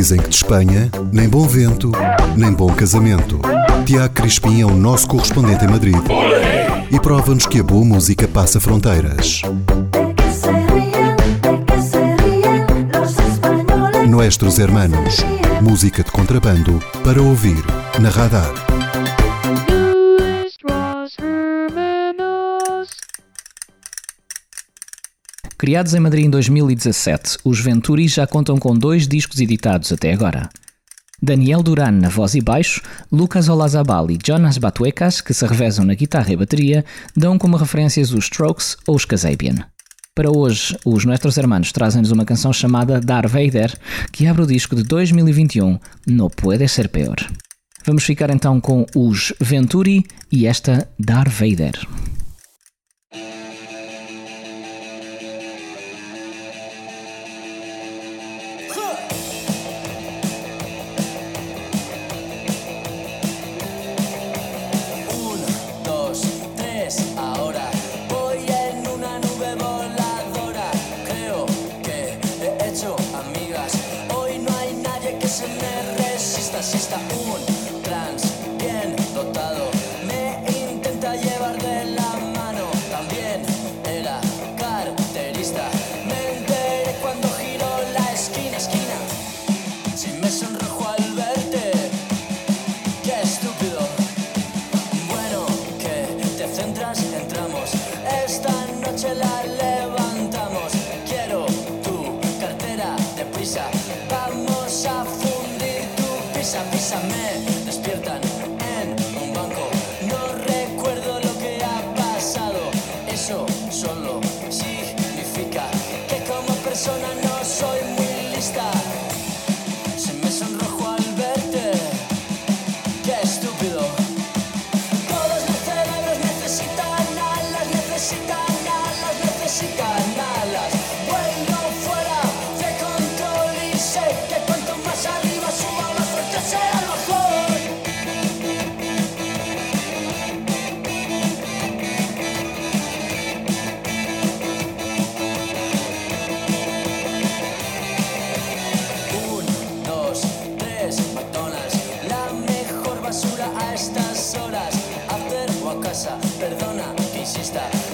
Dizem que de Espanha, nem bom vento, nem bom casamento. Tiago Crispim é o nosso correspondente em Madrid e prova-nos que a boa música passa fronteiras. Nuestros Hermanos, música de contrabando para ouvir na radar. Criados em Madrid em 2017, os Venturi já contam com dois discos editados até agora. Daniel Duran na voz e baixo, Lucas Olazabal e Jonas Batuecas, que se revezam na guitarra e bateria, dão como referências os Strokes ou os Kasabian. Para hoje, os Nossos Hermanos trazem-nos uma canção chamada Darth Vader, que abre o disco de 2021, No Puede Ser Peor. Vamos ficar então com os Venturi e esta Darth Vader. Vamos a stop.